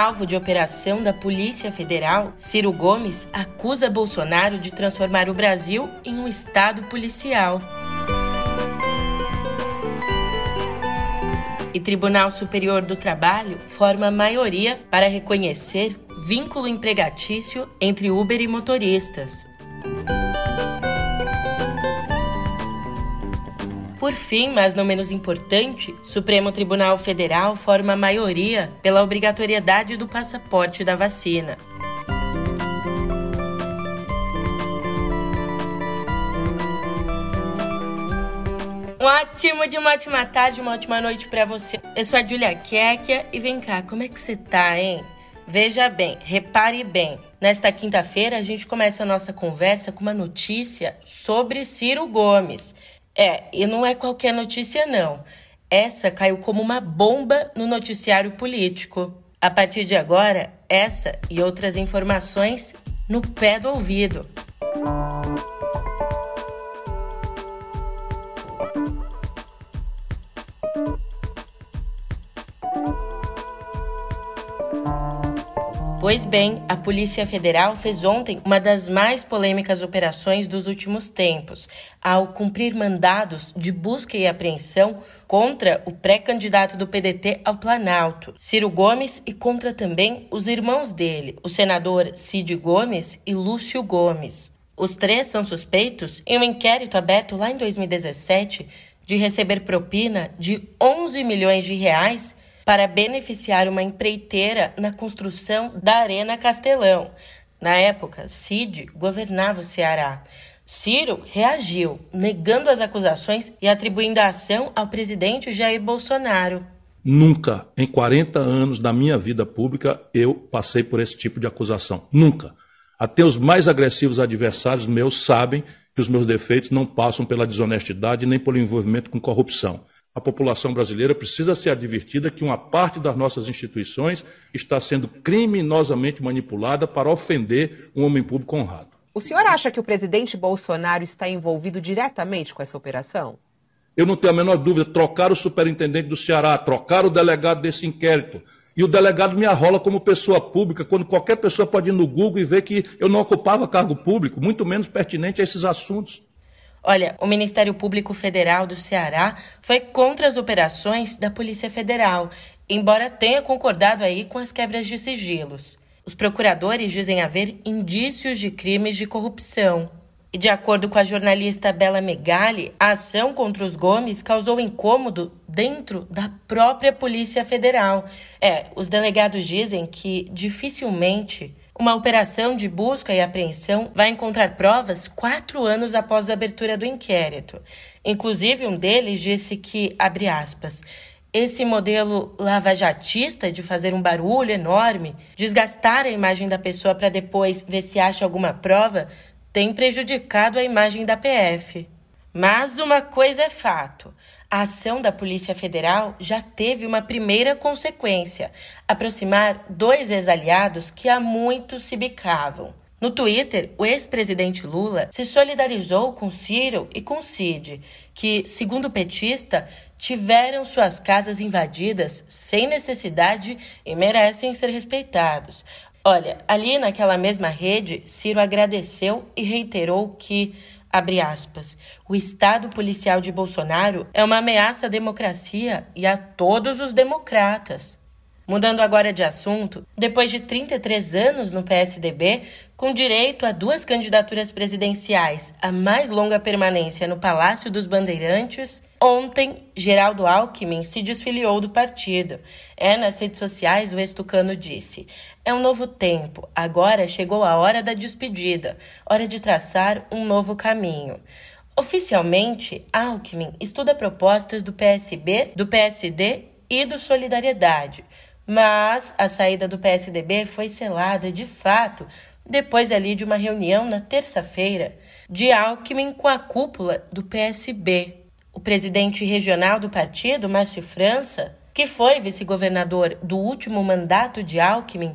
Alvo de operação da Polícia Federal, Ciro Gomes acusa Bolsonaro de transformar o Brasil em um estado policial. E Tribunal Superior do Trabalho forma maioria para reconhecer vínculo empregatício entre Uber e motoristas. Por fim, mas não menos importante, Supremo Tribunal Federal forma maioria pela obrigatoriedade do passaporte da vacina. Um ótimo de uma ótima tarde, uma ótima noite para você. Eu sou a Julia Kekia e vem cá, como é que você tá, hein? Veja bem, repare bem. Nesta quinta-feira a gente começa a nossa conversa com uma notícia sobre Ciro Gomes. É, e não é qualquer notícia, não. Essa caiu como uma bomba no noticiário político. A partir de agora, essa e outras informações no pé do ouvido. Pois bem, a Polícia Federal fez ontem uma das mais polêmicas operações dos últimos tempos, ao cumprir mandados de busca e apreensão contra o pré-candidato do PDT ao Planalto, Ciro Gomes, e contra também os irmãos dele, o senador Cid Gomes e Lúcio Gomes. Os três são suspeitos em um inquérito aberto lá em 2017 de receber propina de 11 milhões de reais para beneficiar uma empreiteira na construção da Arena Castelão. Na época, Cid governava o Ceará. Ciro reagiu, negando as acusações e atribuindo a ação ao presidente Jair Bolsonaro. Nunca, em 40 anos da minha vida pública, eu passei por esse tipo de acusação. Nunca. Até os mais agressivos adversários meus sabem que os meus defeitos não passam pela desonestidade nem pelo envolvimento com corrupção a população brasileira precisa ser advertida que uma parte das nossas instituições está sendo criminosamente manipulada para ofender um homem público honrado. O senhor acha que o presidente Bolsonaro está envolvido diretamente com essa operação? Eu não tenho a menor dúvida. Trocar o superintendente do Ceará, trocar o delegado desse inquérito. E o delegado me arrola como pessoa pública, quando qualquer pessoa pode ir no Google e ver que eu não ocupava cargo público, muito menos pertinente a esses assuntos. Olha, o Ministério Público Federal do Ceará foi contra as operações da Polícia Federal, embora tenha concordado aí com as quebras de sigilos. Os procuradores dizem haver indícios de crimes de corrupção. E de acordo com a jornalista Bela Megali, a ação contra os Gomes causou incômodo dentro da própria Polícia Federal. É, os delegados dizem que dificilmente uma operação de busca e apreensão vai encontrar provas quatro anos após a abertura do inquérito. Inclusive, um deles disse que, abre aspas, esse modelo lavajatista de fazer um barulho enorme, desgastar a imagem da pessoa para depois ver se acha alguma prova, tem prejudicado a imagem da PF. Mas uma coisa é fato: a ação da Polícia Federal já teve uma primeira consequência: aproximar dois ex-aliados que há muito se bicavam. No Twitter, o ex-presidente Lula se solidarizou com Ciro e com Cid, que, segundo o petista, tiveram suas casas invadidas sem necessidade e merecem ser respeitados. Olha, ali naquela mesma rede, Ciro agradeceu e reiterou que Abre aspas. O Estado policial de Bolsonaro é uma ameaça à democracia e a todos os democratas. Mudando agora de assunto, depois de 33 anos no PSDB, com direito a duas candidaturas presidenciais, a mais longa permanência no Palácio dos Bandeirantes, ontem Geraldo Alckmin se desfiliou do partido. É, nas redes sociais, o estucano disse: É um novo tempo, agora chegou a hora da despedida, hora de traçar um novo caminho. Oficialmente, Alckmin estuda propostas do PSB, do PSD e do Solidariedade mas a saída do PSDB foi selada de fato depois ali de uma reunião na terça-feira de Alckmin com a cúpula do PSB. O presidente regional do partido, Márcio França, que foi vice-governador do último mandato de Alckmin,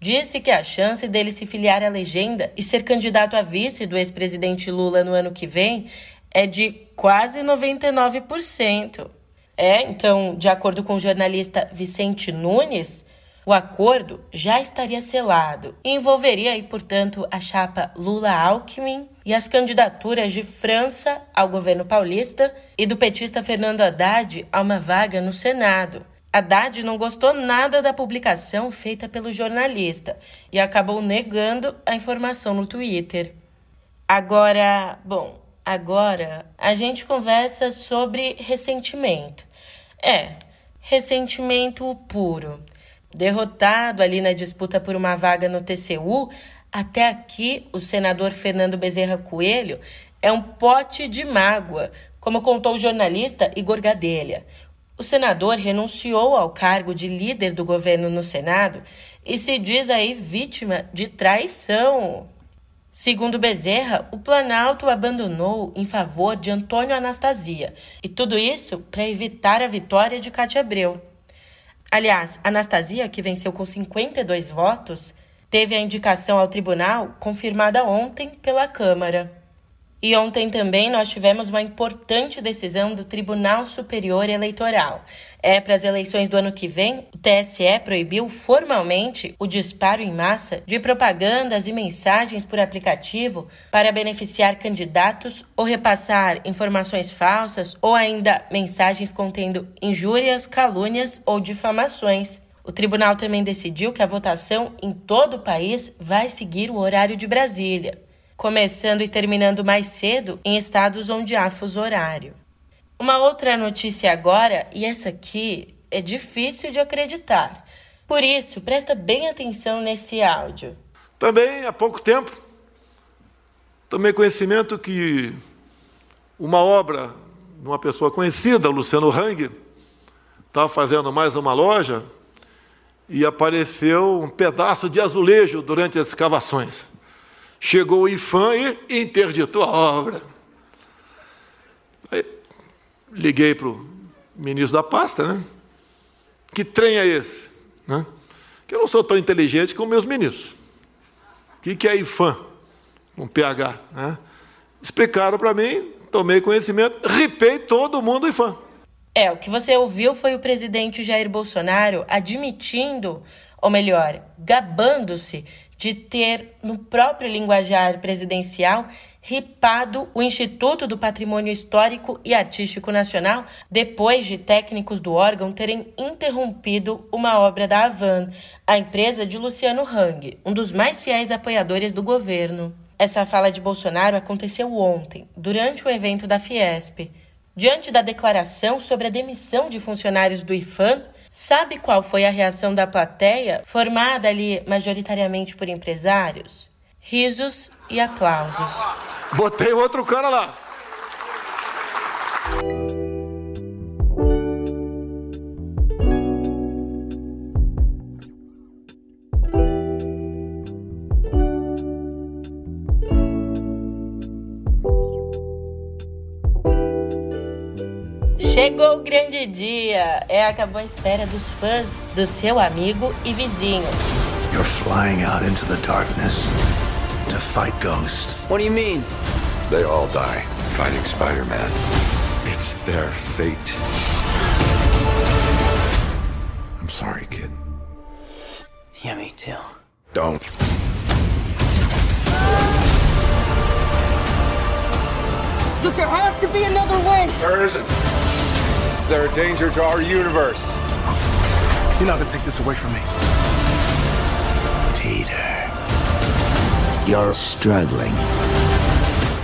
disse que a chance dele se filiar à legenda e ser candidato a vice do ex-presidente Lula no ano que vem é de quase 99%. É, então, de acordo com o jornalista Vicente Nunes, O acordo já estaria selado e envolveria, aí, portanto, a chapa Lula-Alckmin e as candidaturas de França ao governo paulista e do petista Fernando Haddad a uma vaga no Senado. Haddad não gostou nada da publicação feita pelo jornalista e acabou negando a informação no Twitter. Agora, bom, agora a gente conversa sobre ressentimento. É, ressentimento puro. Derrotado ali na disputa por uma vaga no TCU, até aqui o senador Fernando Bezerra Coelho é um pote de mágoa, como contou o jornalista Igor Gadelha. O senador renunciou ao cargo de líder do governo no Senado e se diz aí vítima de traição. Segundo Bezerra, o Planalto abandonou em favor de Antônio Anastasia, e tudo isso para evitar a vitória de Cátia Abreu. Aliás, Anastasia, que venceu com 52 votos, teve a indicação ao tribunal confirmada ontem pela Câmara. E ontem também nós tivemos uma importante decisão do Tribunal Superior Eleitoral. É para as eleições do ano que vem, o TSE proibiu formalmente o disparo em massa de propagandas e mensagens por aplicativo para beneficiar candidatos ou repassar informações falsas ou ainda mensagens contendo injúrias, calúnias ou difamações. O tribunal também decidiu que a votação em todo o país vai seguir o horário de Brasília começando e terminando mais cedo em estados onde há fuso horário. Uma outra notícia agora, e essa aqui é difícil de acreditar. Por isso, presta bem atenção nesse áudio. Também há pouco tempo tomei conhecimento que uma obra de uma pessoa conhecida, Luciano Hang, estava fazendo mais uma loja e apareceu um pedaço de azulejo durante as escavações. Chegou o IFAM e interditou a obra. Aí, liguei para o ministro da pasta, né? Que trem é esse? Né? Que eu não sou tão inteligente como meus ministros. O que, que é IFAM? Um PH. Né? Explicaram para mim, tomei conhecimento, ripei todo mundo IFAM. É, o que você ouviu foi o presidente Jair Bolsonaro admitindo, ou melhor, gabando-se de ter, no próprio linguajar presidencial, ripado o Instituto do Patrimônio Histórico e Artístico Nacional depois de técnicos do órgão terem interrompido uma obra da Avan, a empresa de Luciano Hang, um dos mais fiéis apoiadores do governo. Essa fala de Bolsonaro aconteceu ontem, durante o evento da Fiesp. Diante da declaração sobre a demissão de funcionários do IFAM, Sabe qual foi a reação da plateia, formada ali majoritariamente por empresários? Risos e aplausos. Botei outro cara lá. Chegou o grande dia! É, acabou a espera dos fãs do seu amigo e vizinho. You're flying out into the darkness to fight ghosts. What do you mean? They all die fighting Spider-Man. It's their fate. I'm sorry, kid. Yeah, me too. Don't. Look, there has to be another way. There isn't. They're a danger to our universe. You're not gonna take this away from me. Peter, you're struggling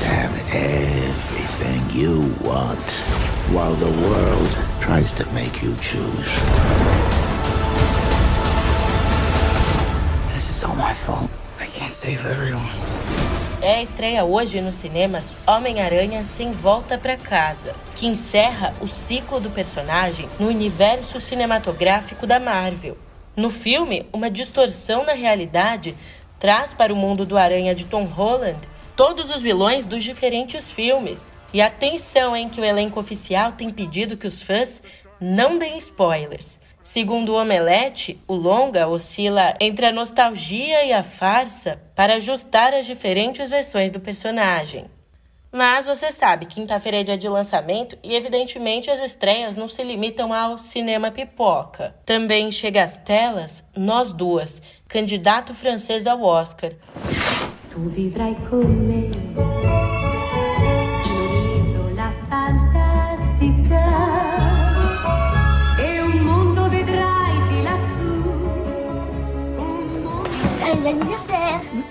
to have everything you want while the world tries to make you choose. This is all my fault. I can't save everyone. É a estreia hoje nos cinemas Homem-Aranha Sem Volta para Casa, que encerra o ciclo do personagem no universo cinematográfico da Marvel. No filme, uma distorção na realidade traz para o mundo do Aranha de Tom Holland todos os vilões dos diferentes filmes. E atenção, em que o elenco oficial tem pedido que os fãs não deem spoilers. Segundo o Omelete, o longa oscila entre a nostalgia e a farsa para ajustar as diferentes versões do personagem. Mas você sabe, quinta-feira é dia de lançamento e, evidentemente, as estreias não se limitam ao cinema pipoca. Também chega às telas Nós Duas, candidato francês ao Oscar. Tu vivrai con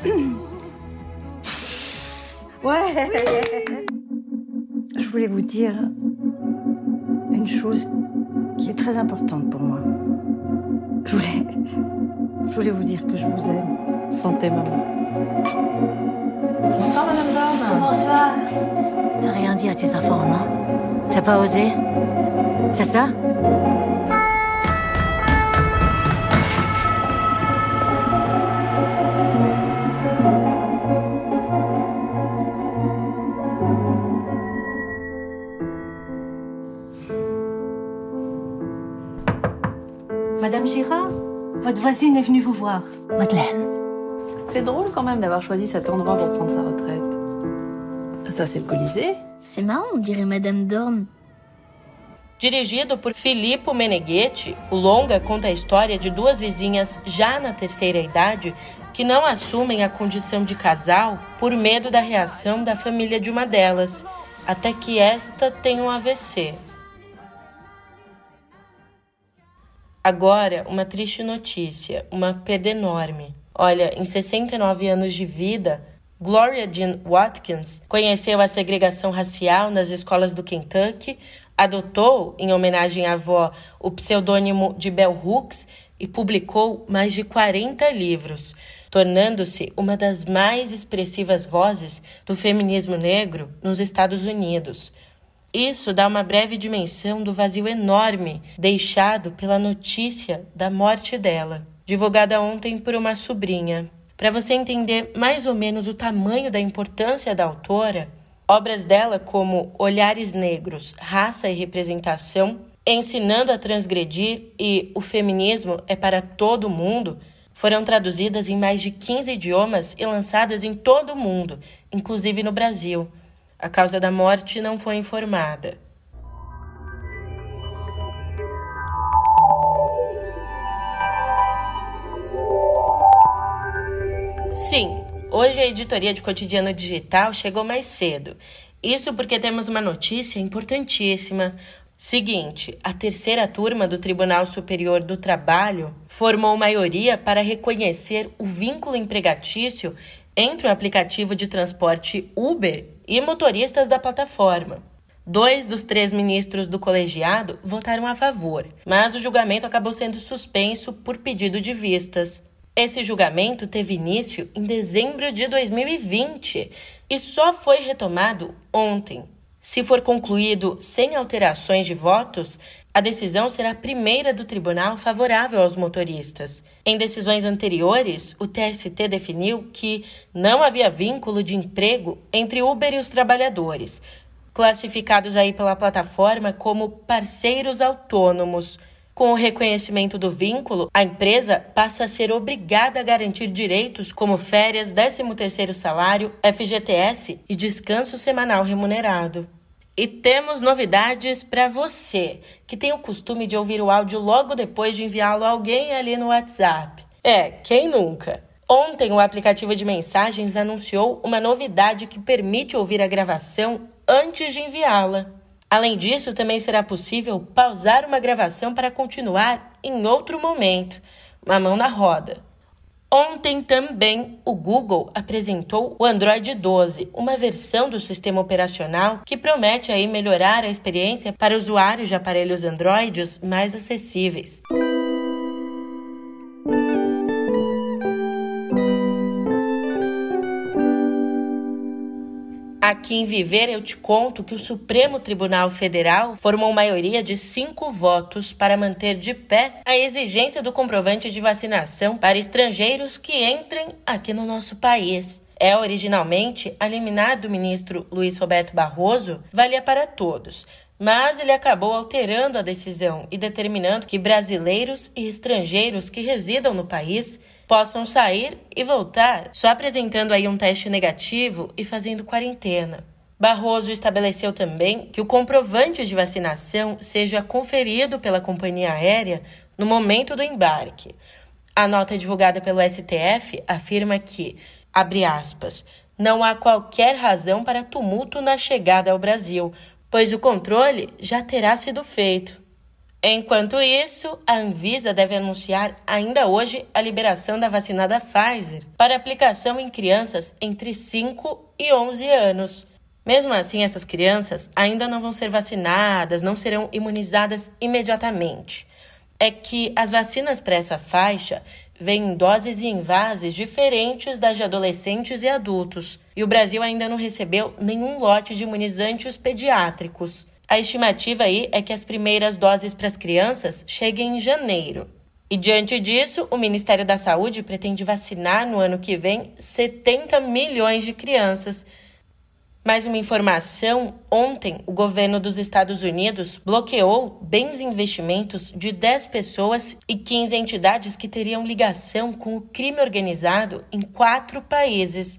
Ouais. Je voulais vous dire une chose qui est très importante pour moi. Je voulais, je voulais vous dire que je vous aime. Santé, maman. Bonsoir, Madame Dorn. Bonsoir. T'as rien dit à tes enfants, non T'as pas osé? C'est ça? Madame Girard, votre voisine est venue vous voir. Madeleine. C'est drôle quand même d'avoir choisi cet endroit pour prendre sa retraite. Ça, c'est le Colisée. C'est marrant, on dirait Madame Dorn. Dirigido por Filippo Meneghetti, o longa conta a história de duas vizinhas já na terceira idade que não assumem a condição de casal por medo da reação da família de uma delas, até que esta tem um AVC. Agora, uma triste notícia, uma perda enorme. Olha, em 69 anos de vida, Gloria Jean Watkins conheceu a segregação racial nas escolas do Kentucky, adotou, em homenagem à avó, o pseudônimo de Bell Hooks e publicou mais de 40 livros, tornando-se uma das mais expressivas vozes do feminismo negro nos Estados Unidos. Isso dá uma breve dimensão do vazio enorme deixado pela notícia da morte dela, divulgada ontem por uma sobrinha. Para você entender mais ou menos o tamanho da importância da autora, obras dela como Olhares Negros, Raça e Representação, Ensinando a Transgredir e O Feminismo é para Todo Mundo foram traduzidas em mais de 15 idiomas e lançadas em todo o mundo, inclusive no Brasil. A causa da morte não foi informada. Sim, hoje a editoria de Cotidiano Digital chegou mais cedo. Isso porque temos uma notícia importantíssima. Seguinte, a terceira turma do Tribunal Superior do Trabalho formou maioria para reconhecer o vínculo empregatício entre o aplicativo de transporte Uber e motoristas da plataforma. Dois dos três ministros do colegiado votaram a favor, mas o julgamento acabou sendo suspenso por pedido de vistas. Esse julgamento teve início em dezembro de 2020 e só foi retomado ontem. Se for concluído sem alterações de votos, a decisão será a primeira do tribunal favorável aos motoristas. Em decisões anteriores, o TST definiu que não havia vínculo de emprego entre Uber e os trabalhadores, classificados aí pela plataforma como parceiros autônomos. Com o reconhecimento do vínculo, a empresa passa a ser obrigada a garantir direitos como férias, 13º salário, FGTS e descanso semanal remunerado. E temos novidades para você que tem o costume de ouvir o áudio logo depois de enviá-lo a alguém ali no WhatsApp. É, quem nunca? Ontem, o aplicativo de mensagens anunciou uma novidade que permite ouvir a gravação antes de enviá-la. Além disso, também será possível pausar uma gravação para continuar em outro momento. Uma mão na roda. Ontem também o Google apresentou o Android 12, uma versão do sistema operacional que promete aí melhorar a experiência para usuários de aparelhos Androids mais acessíveis. Aqui em Viver eu te conto que o Supremo Tribunal Federal formou maioria de cinco votos para manter de pé a exigência do comprovante de vacinação para estrangeiros que entrem aqui no nosso país. É originalmente a liminar do ministro Luiz Roberto Barroso valia para todos, mas ele acabou alterando a decisão e determinando que brasileiros e estrangeiros que residam no país possam sair e voltar só apresentando aí um teste negativo e fazendo quarentena. Barroso estabeleceu também que o comprovante de vacinação seja conferido pela companhia aérea no momento do embarque. A nota divulgada pelo STF afirma que, abre aspas, não há qualquer razão para tumulto na chegada ao Brasil, pois o controle já terá sido feito. Enquanto isso, a Anvisa deve anunciar ainda hoje a liberação da vacina da Pfizer para aplicação em crianças entre 5 e 11 anos. Mesmo assim, essas crianças ainda não vão ser vacinadas, não serão imunizadas imediatamente. É que as vacinas para essa faixa vêm em doses e envases diferentes das de adolescentes e adultos, e o Brasil ainda não recebeu nenhum lote de imunizantes pediátricos. A estimativa aí é que as primeiras doses para as crianças cheguem em janeiro. E diante disso, o Ministério da Saúde pretende vacinar no ano que vem 70 milhões de crianças mais uma informação: ontem, o governo dos Estados Unidos bloqueou bens e investimentos de 10 pessoas e 15 entidades que teriam ligação com o crime organizado em quatro países.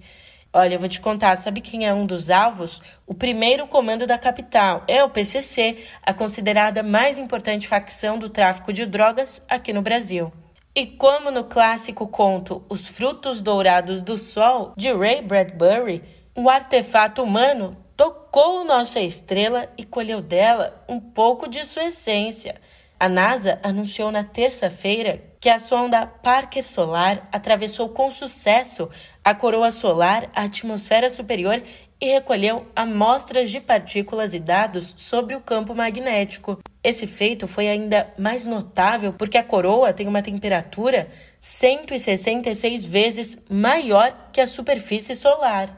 Olha, eu vou te contar, sabe quem é um dos alvos? O primeiro comando da capital é o PCC, a considerada mais importante facção do tráfico de drogas aqui no Brasil. E como no clássico conto Os Frutos Dourados do Sol, de Ray Bradbury, um artefato humano tocou nossa estrela e colheu dela um pouco de sua essência. A NASA anunciou na terça-feira que a sonda Parker Solar atravessou com sucesso a coroa solar, a atmosfera superior e recolheu amostras de partículas e dados sobre o campo magnético. Esse feito foi ainda mais notável porque a coroa tem uma temperatura 166 vezes maior que a superfície solar.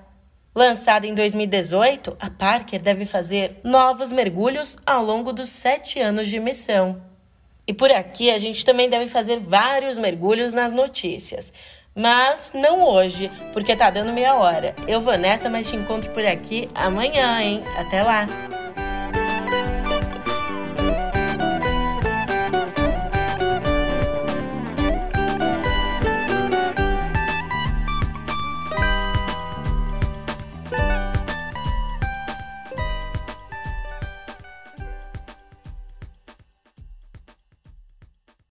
Lançada em 2018, a Parker deve fazer novos mergulhos ao longo dos sete anos de missão. E por aqui a gente também deve fazer vários mergulhos nas notícias. Mas não hoje, porque tá dando meia hora. Eu vou nessa, mas te encontro por aqui amanhã, hein? Até lá!